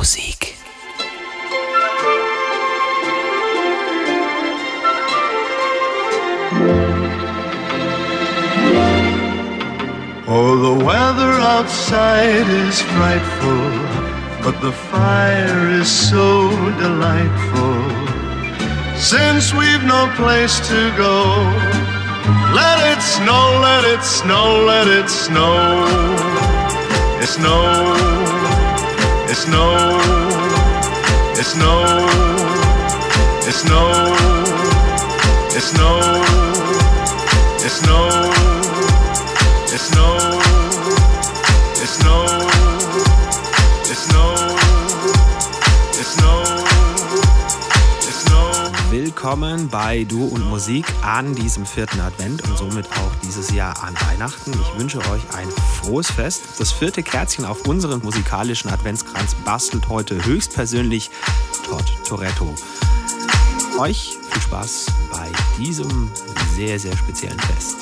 Musik. Oh, the weather outside is frightful, but the fire is so delightful. Since we've no place to go, let it snow, let it snow, let it snow. It snow, it snow, it snow, it snow, it snow, it snow, it snow, it snow, it snow, it snow. Willkommen bei Du und Musik an diesem vierten Advent und somit auch dieses Jahr an Weihnachten. Ich wünsche euch ein frohes Fest. Das vierte Kerzchen auf unserem musikalischen Adventskranz bastelt heute höchstpersönlich Todd Toretto. Euch viel Spaß bei diesem sehr, sehr speziellen Fest.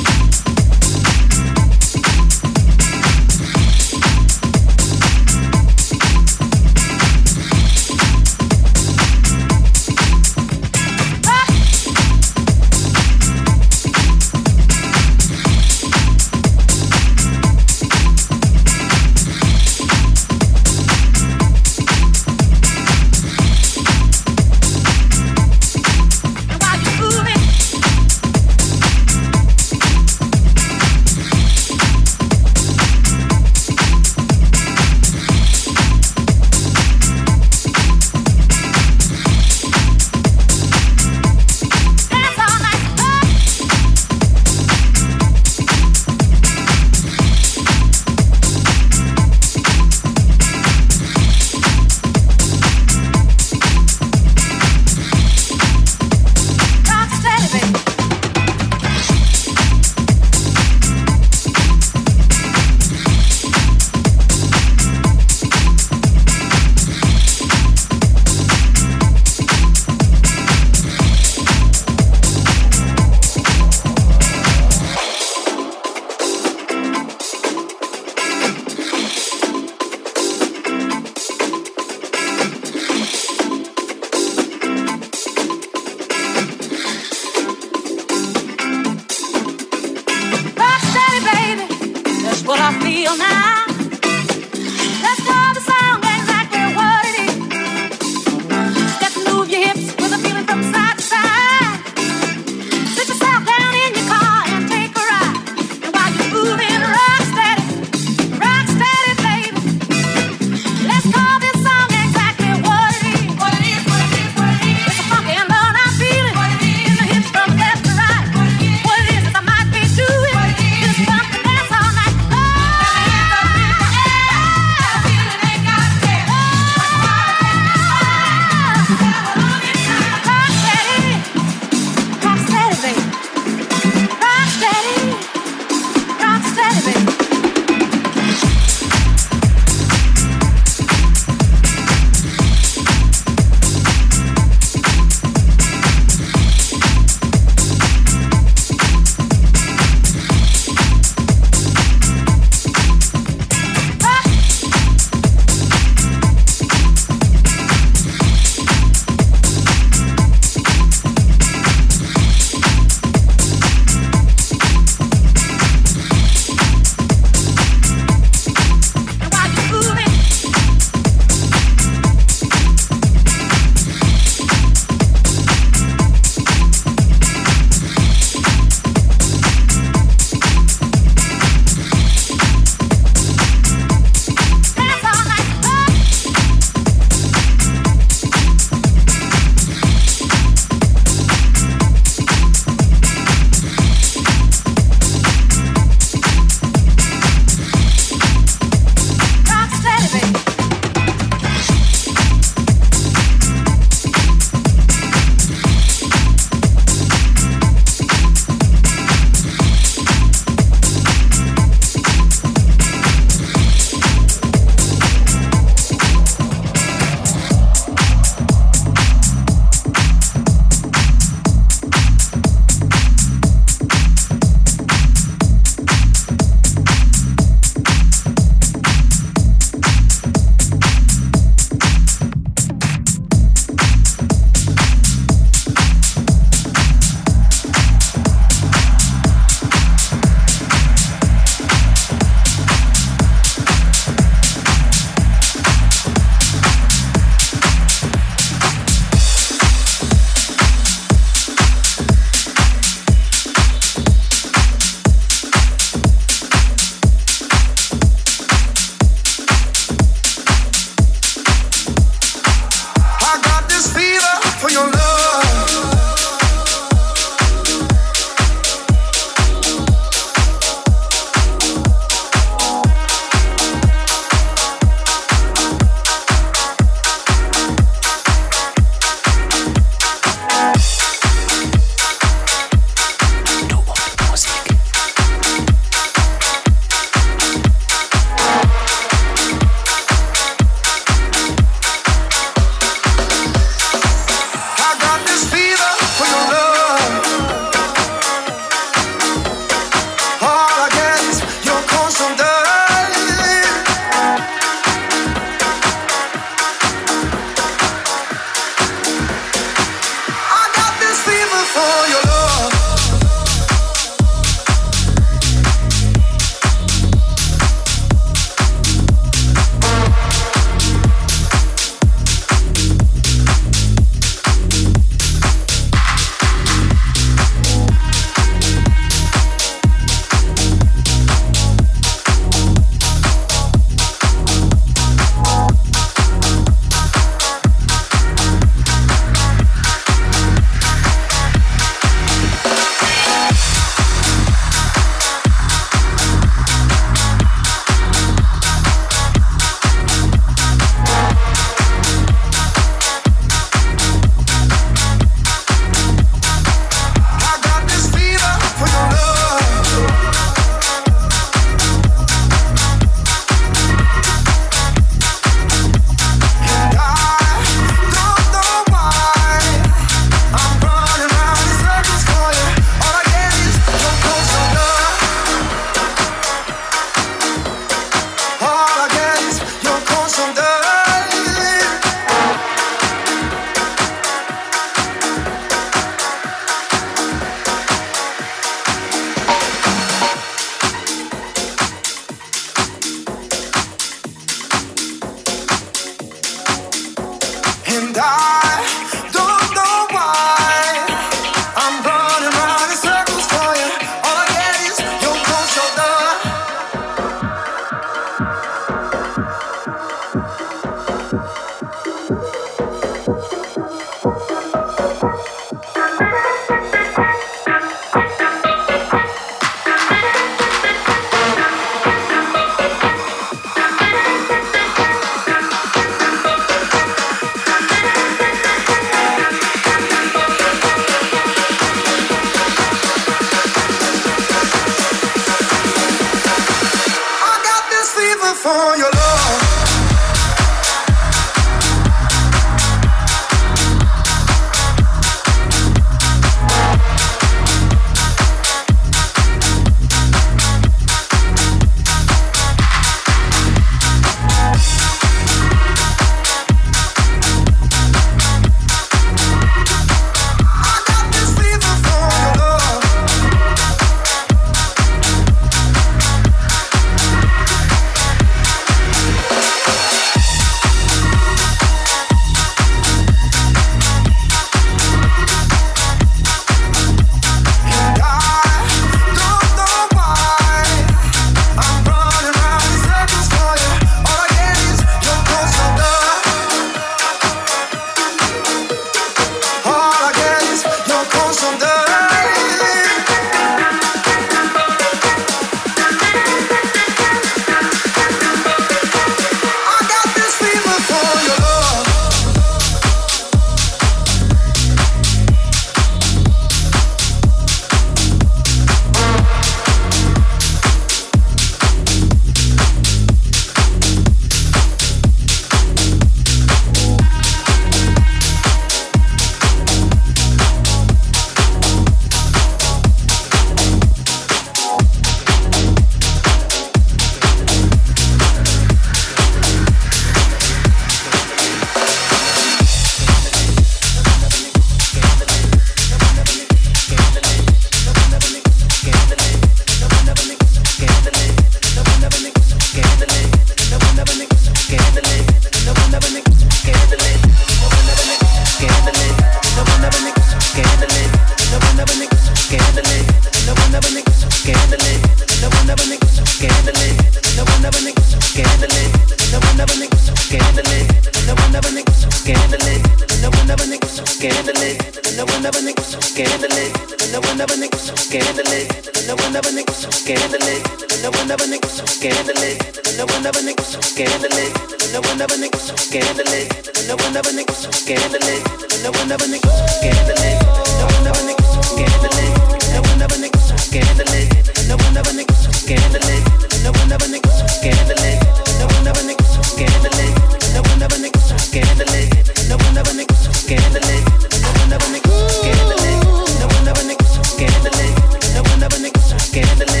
scandalous.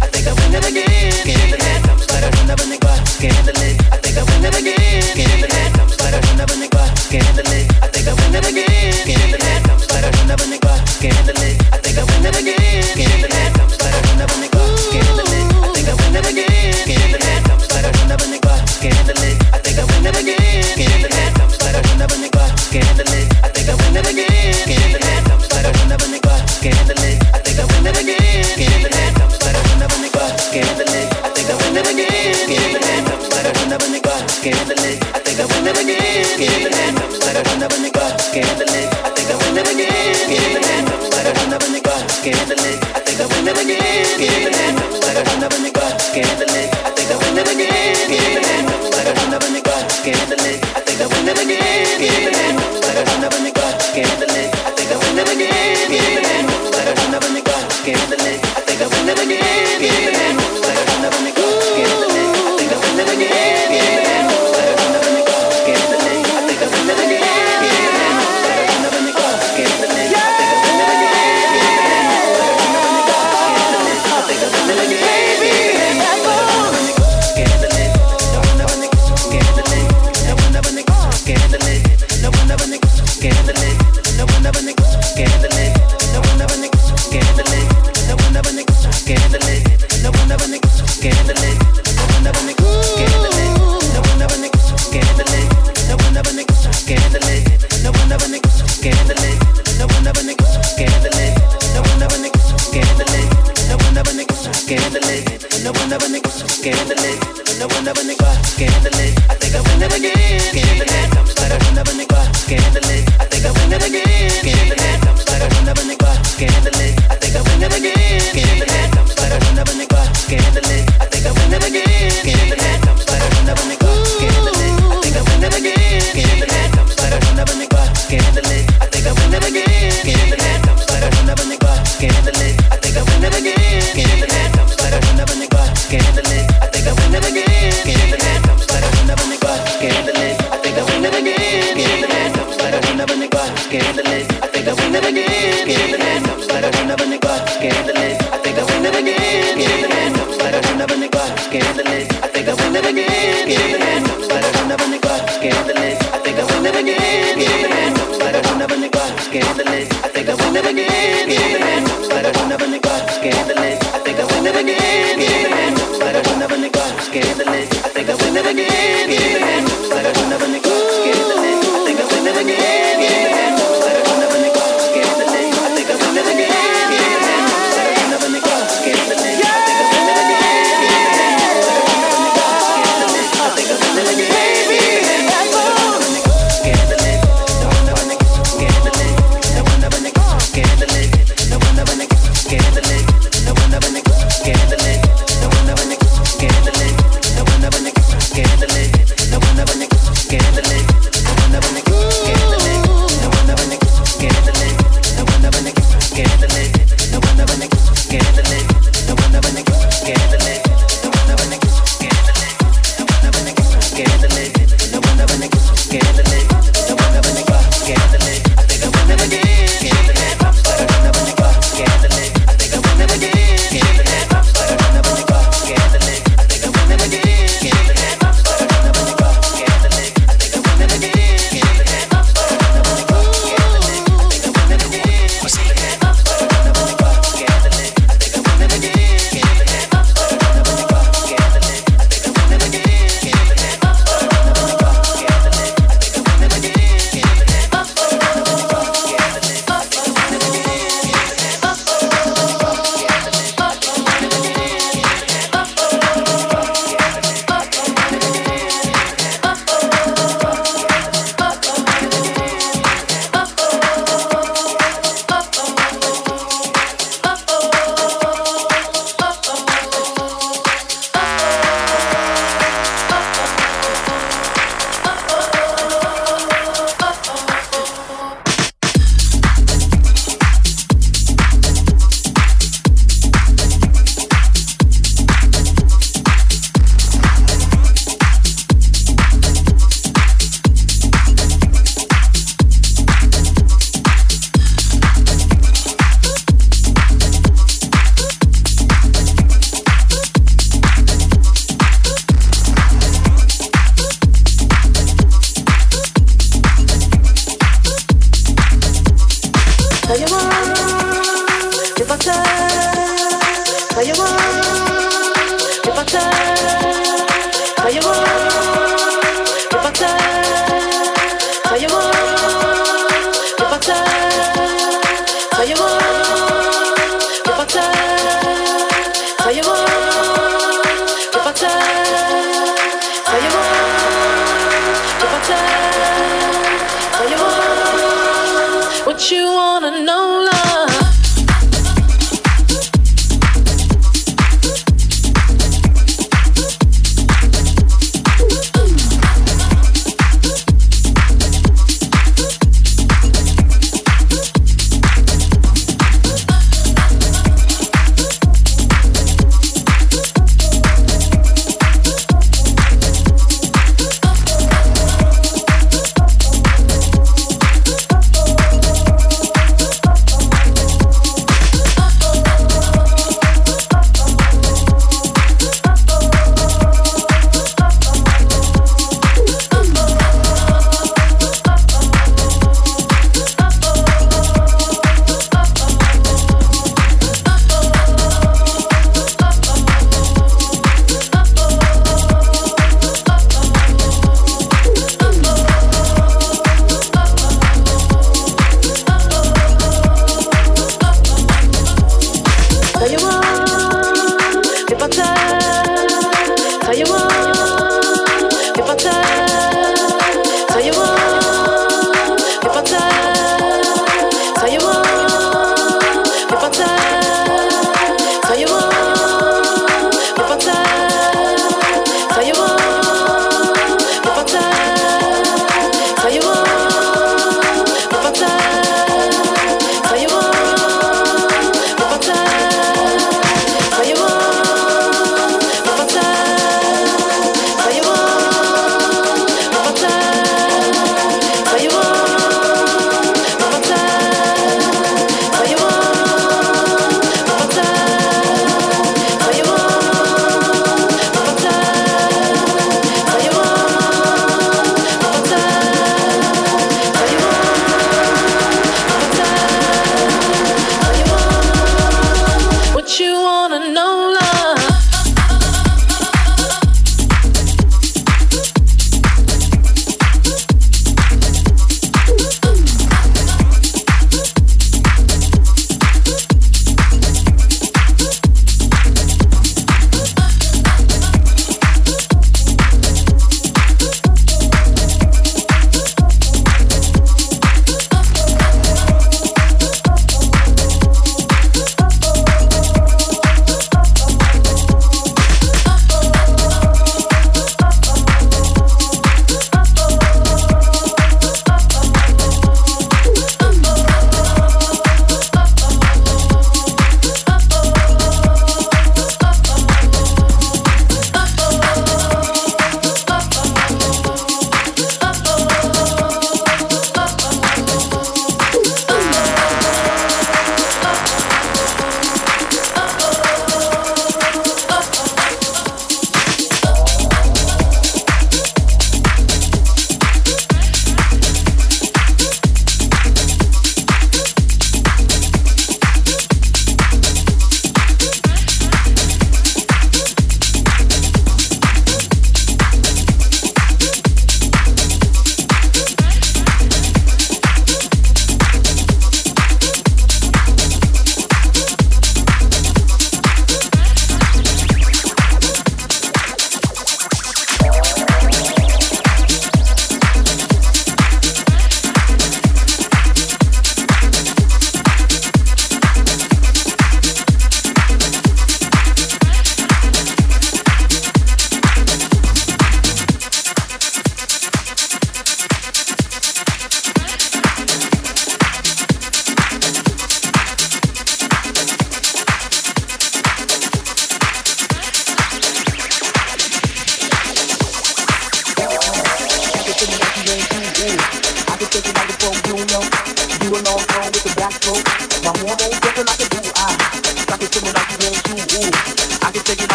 I think I'm in it again. Scandalous. But I will never neglect scandalous.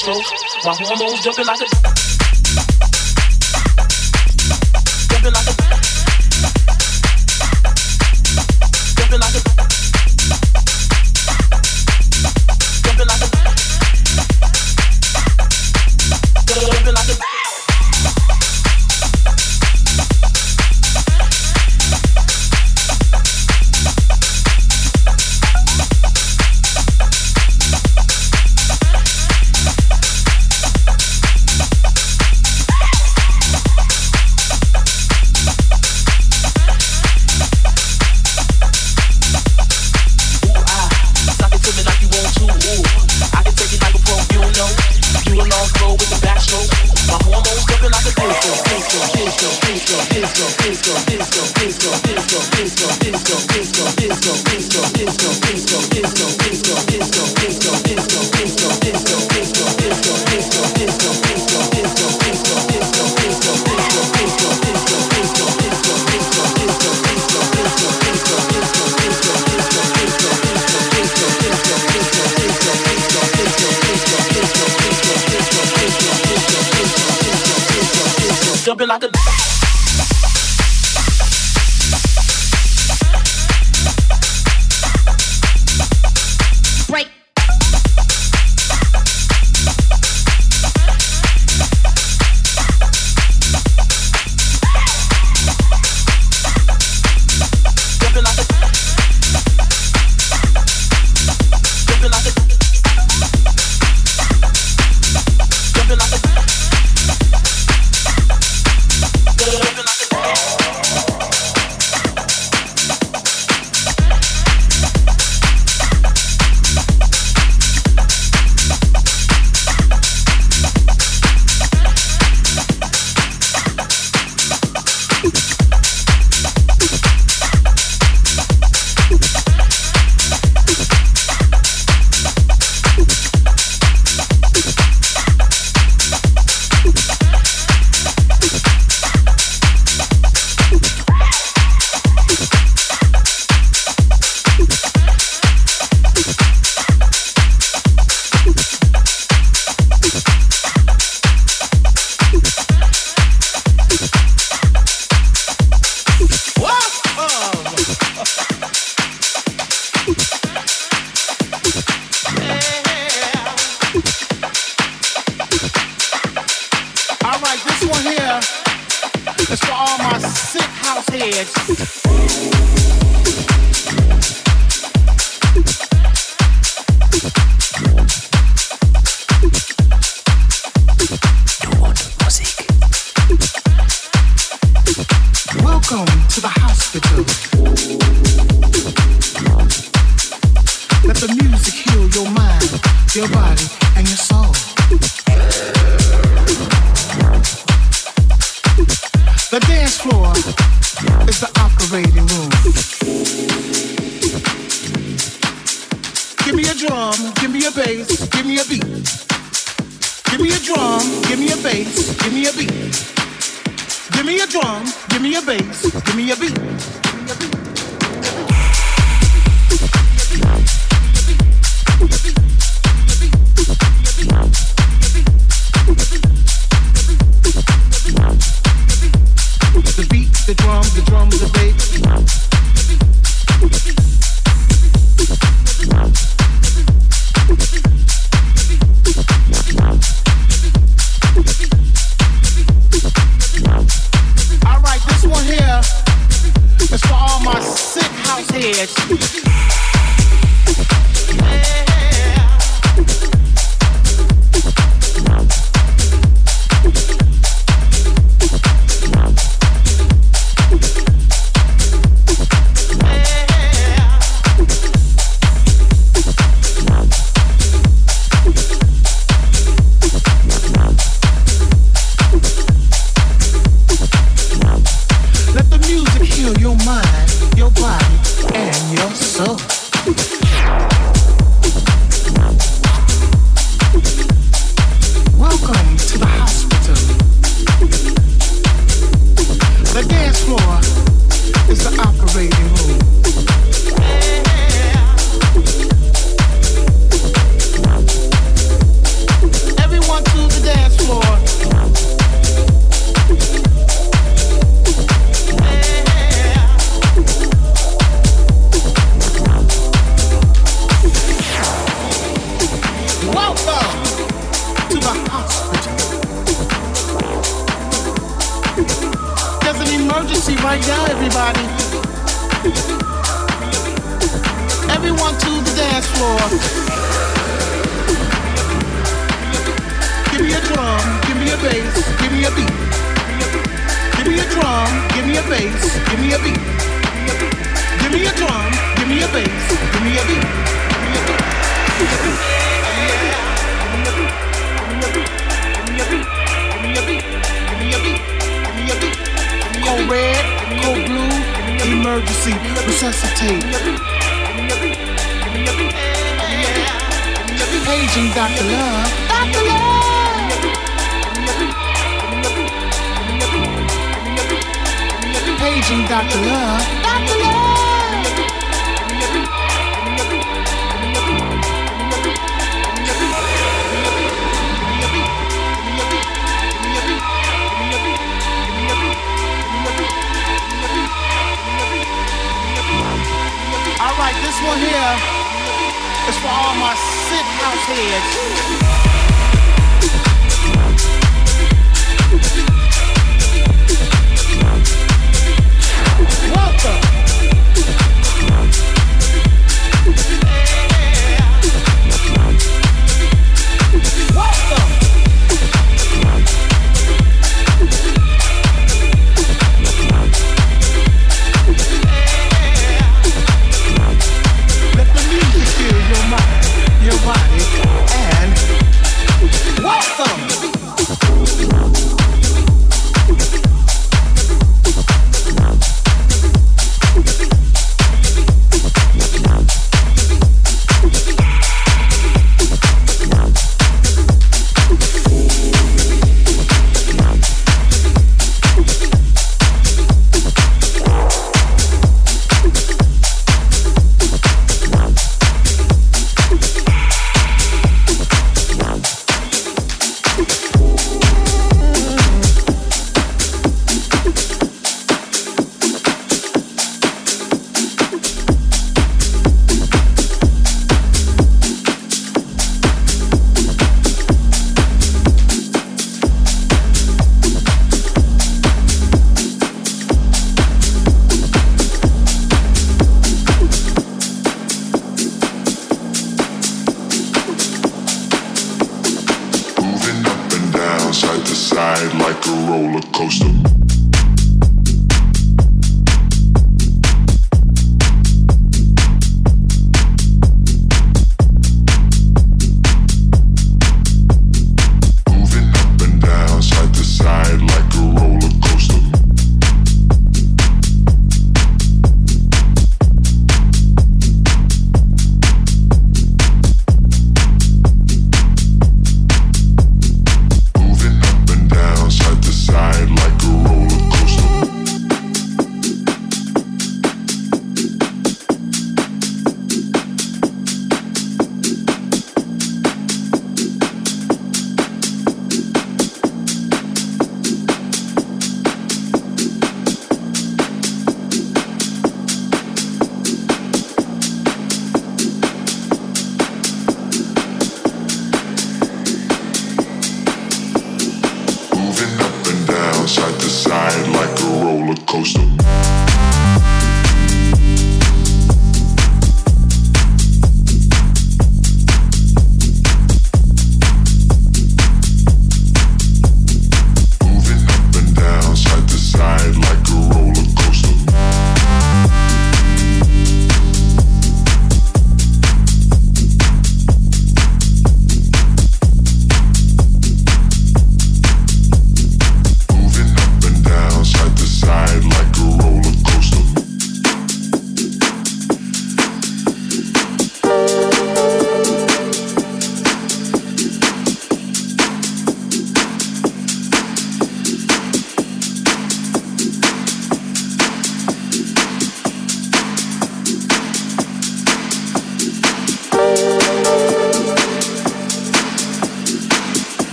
Backstroke. My hormones jumping like a.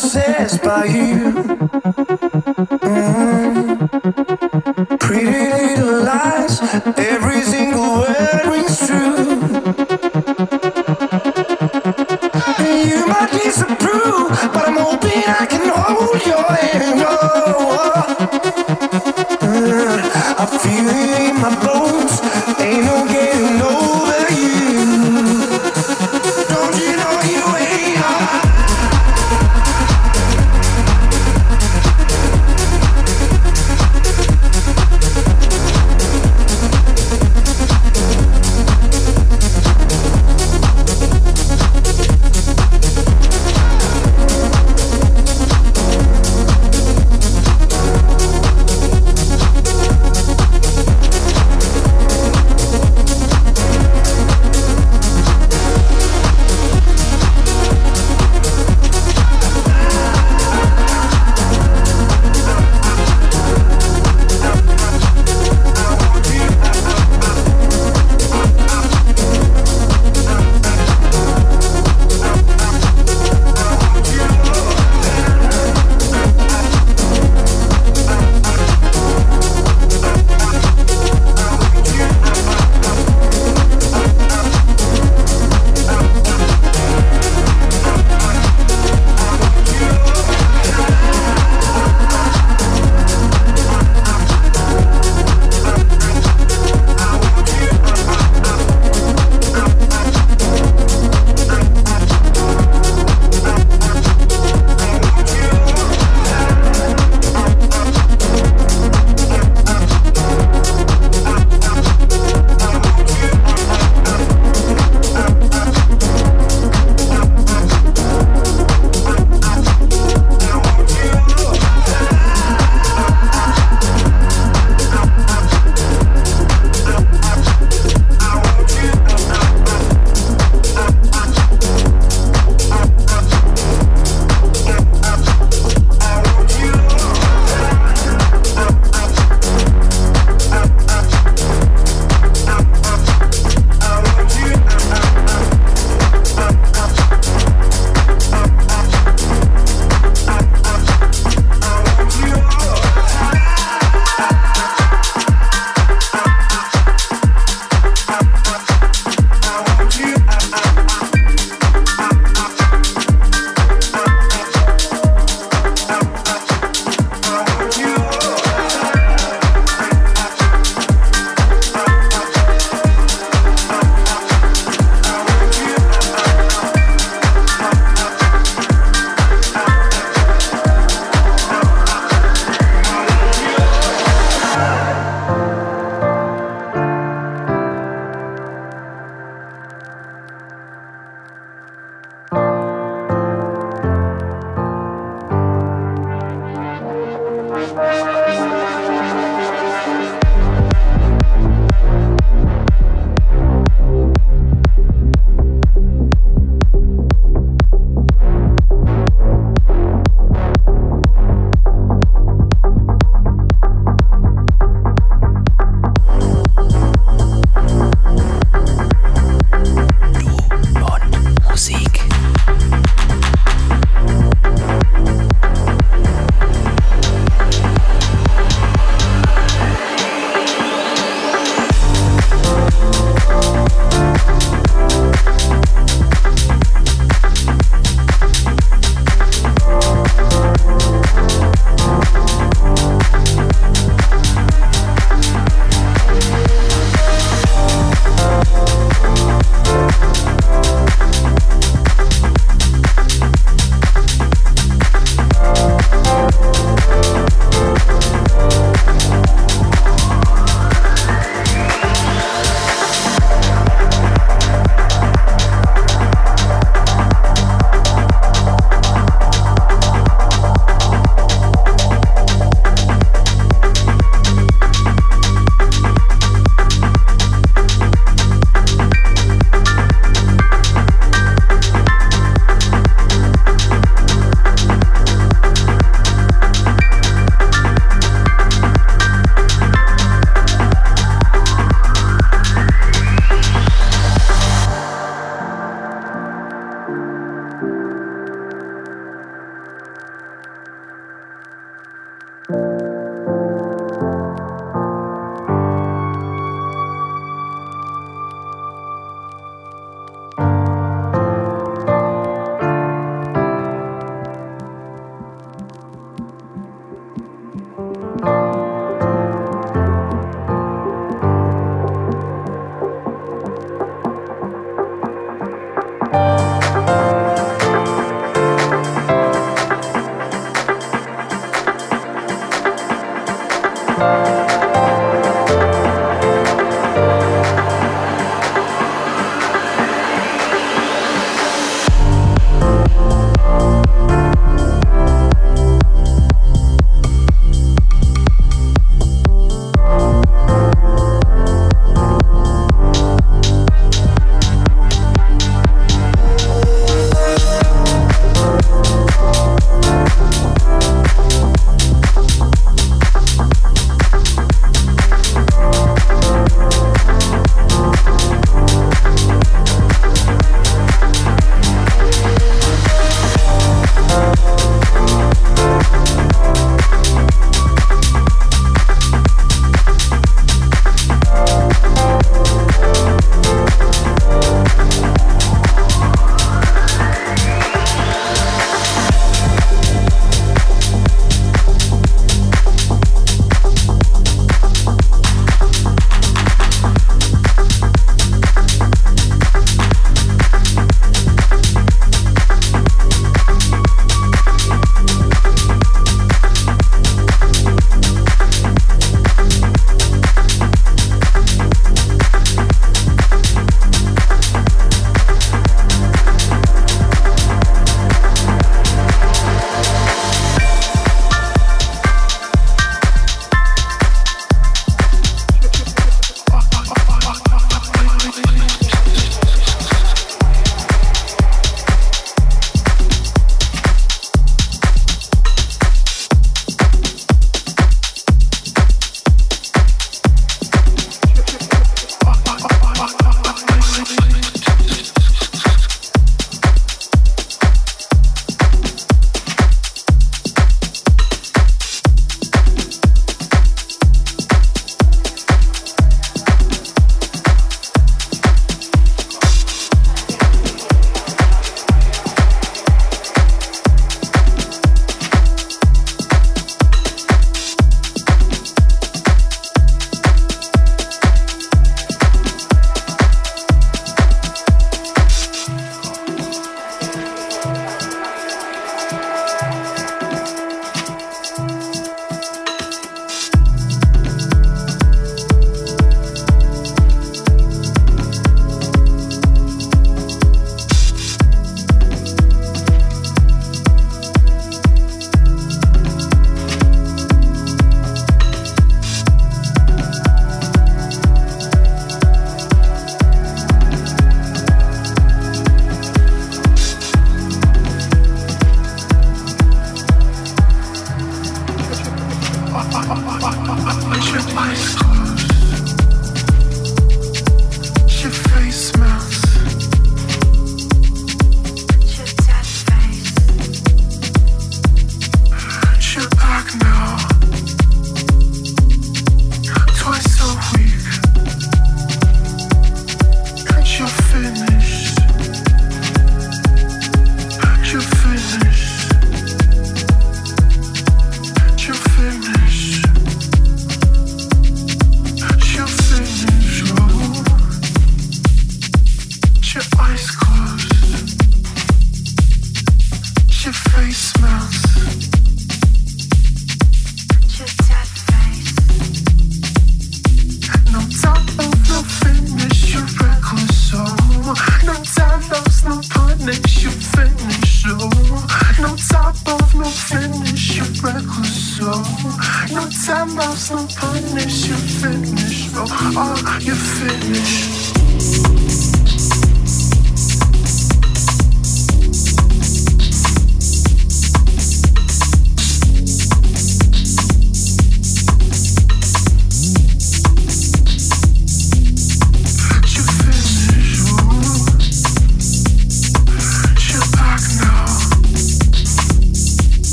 possessed by you. Mm. Pretty little lies, every single word.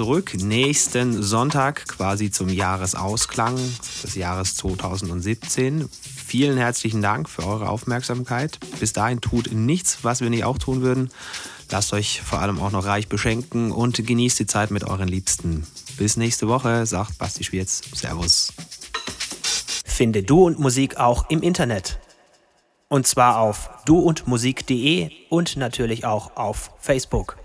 Zurück. Nächsten Sonntag quasi zum Jahresausklang des Jahres 2017. Vielen herzlichen Dank für eure Aufmerksamkeit. Bis dahin tut nichts, was wir nicht auch tun würden. Lasst euch vor allem auch noch reich beschenken und genießt die Zeit mit euren Liebsten. Bis nächste Woche, sagt Basti Schwierz. Servus. Finde Du und Musik auch im Internet. Und zwar auf duundmusik.de und natürlich auch auf Facebook.